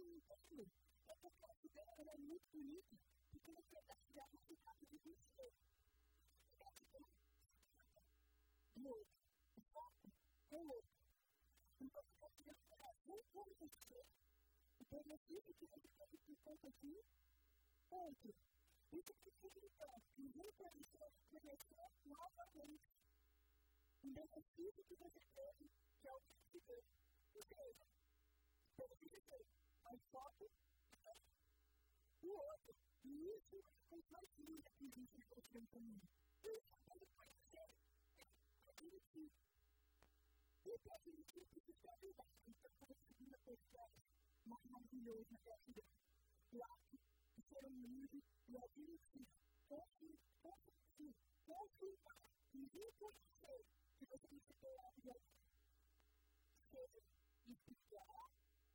que entendo é que a ela é muito bonita, porque você vai tirar o resultado de você. Outro, o foco é outro. Então, a gratidão é não como você, o benefício que você tem por conta de outro. Isso significa que muita gente conheceu novamente um benefício que você teve que é o que se deu. Ou seja, benefício mais foco o outro. E isso compartilha que existe em você também. Isso pode conhecer aquilo que esse é aquilo que precisa ajudar. Então, como segunda pessoa mais maravilhosa da vida. O ato de ser humilde e aquilo que construir, construir, confirmar e reconhecer que você recebeu a vida seja espiritual,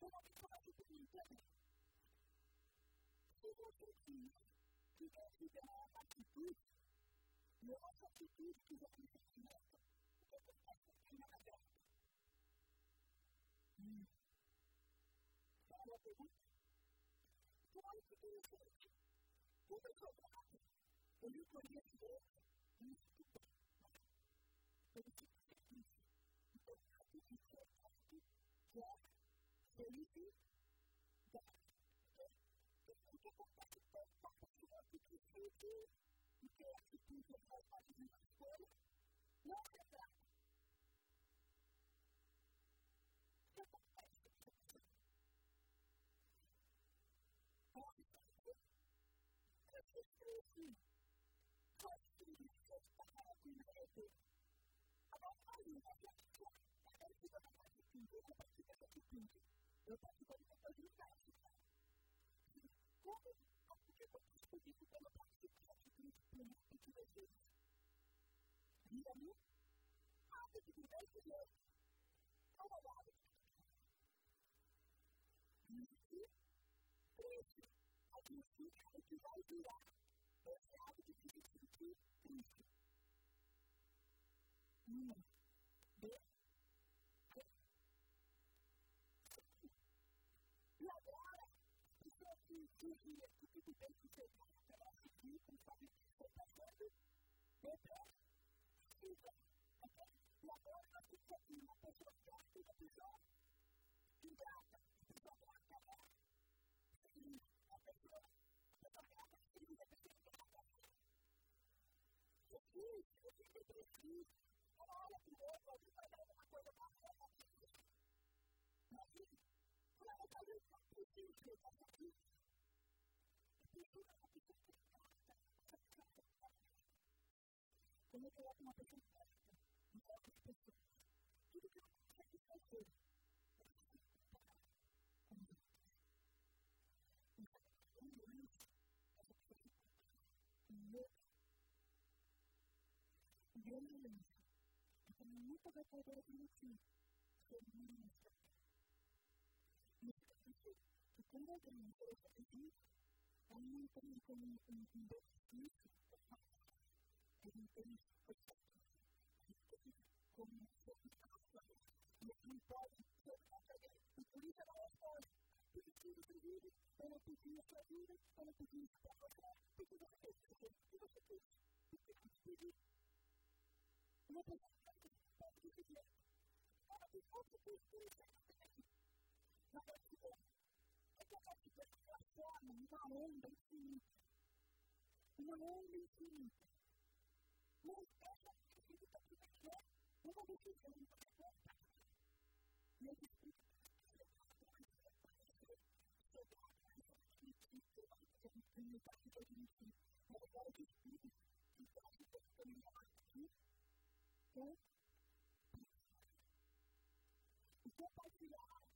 precisa como que o seguinte também. Se você diz que gratidão é uma atitude, não essa atitude que você experimenta, você está sentindo aberto. Hum. Qual é a pergunta? Qual que interessante? Como eu sou grato, eu me conheço Deus bem. Eu fico feliz. Então, eu acredito que é que é felicidade. O que acontece tanto com a pessoa que decide o que é atitude faz parte de uma escolha, não é grata. O que acontece com essa pessoa? Ela está ela se expressa faz tudo isso está com medo. Agora, ali, a gente participa da atitude, ela participa da atitude. Eu participo de uma comunidade. Como? Porque eu participo disso pela participação de Cristo muitas vezes. Vira-me, abre de diversos jeitos. Cada lado. Isso, esse, significa o que vai virar esse hábito de se sentir triste. Um, dois, E agora, isso dizia que tudo bem que você vai para seguir conforme você está fazendo, então, precisa. E agora nós temos aqui uma pessoa certa uma pessoa ingrata. A pessoa grata é feliz. A pessoa, a pessoa grata feliz. A pessoa ingrata é feliz. Se você tem feliz, ela olha para o outro e vai dar alguma coisa para ela. Imagina. Como eu falei, não precisa ser essa vida. Quando eu coloco uma pessoa certa, em outras pessoas, tudo que eu consigo fazer, eu preciso preparar como Deus. Então, quando eu uso essa pessoa com medo, grande lembrança, então nunca vai poder admitir que eu não me que quando alguém me oferece pedido, ela não entende como um benefício, ela entende como uma solicitação. E ela não pode ser alguém. E por isso ela responde: pedi o pedido, ela pediu a sua vida, ela pediu para você, pediu você fez, o que você fez, o que você pediu. Uma pessoa que pode dizer, ela tem outro pedido, gratidão essa transforma uma onda infinita. Uma onda infinita. Mas essa significa que você é uma decisão que você E que chegar a essa definitiva que a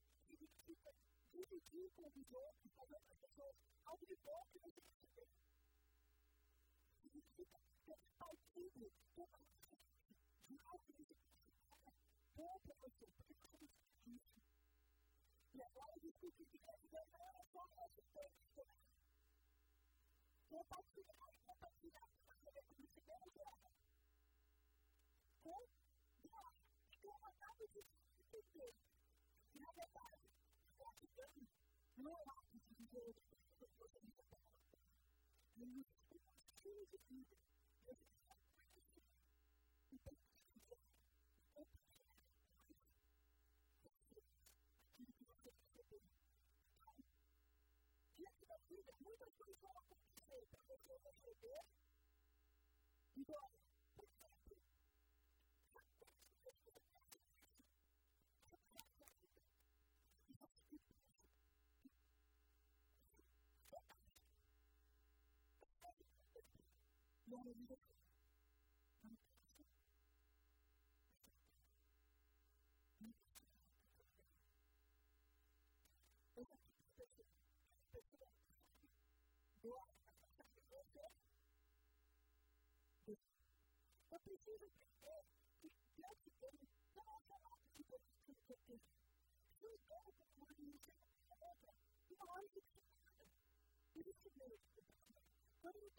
gente tem no capítulo 25. Mas agora eu explico que isso aqui tem que terminar aqui com o compartilhar com os outros, fazendo as pessoas algo de bom que você receber. Significa ter partido toda a de algo que precisa. Bom para você, porque você precisa disso. E agora discutir que gratidão não é só essa coisa. Compartilhar, compartilhar, como deve gerar. Com doar. Então, uma data de vida, muitas coisas vão acontecer para você receber e Thank you. Eu preciso entender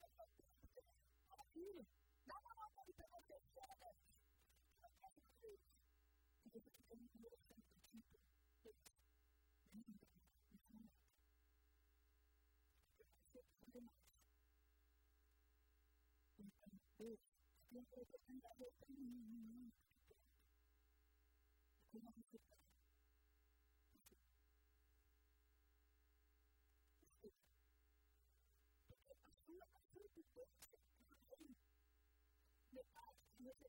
que Se você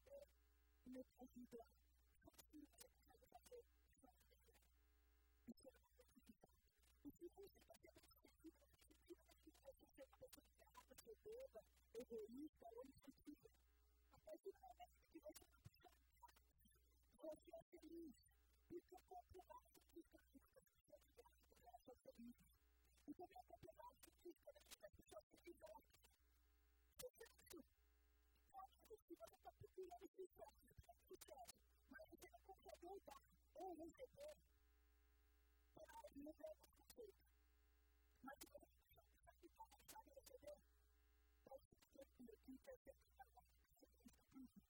então, Deus, tem que ter cuidado com mim, como você está. metade de receber e metade de doar. Só que você fazer isso é uma possibilidade. E se você fazer você precisa que você seja uma pessoa encerrada, soberba, egoísta ou infantil. A partir do momento que você não precisa você é feliz. Cientificamente que as pessoas grávidas elas são felizes. E também comprovado cientificamente que as pessoas felizes sucesso. Óbvio que você está procurando ou receber para não ver o conceito. Mas se você está capacidade de receber, pode ser que o que você está fazendo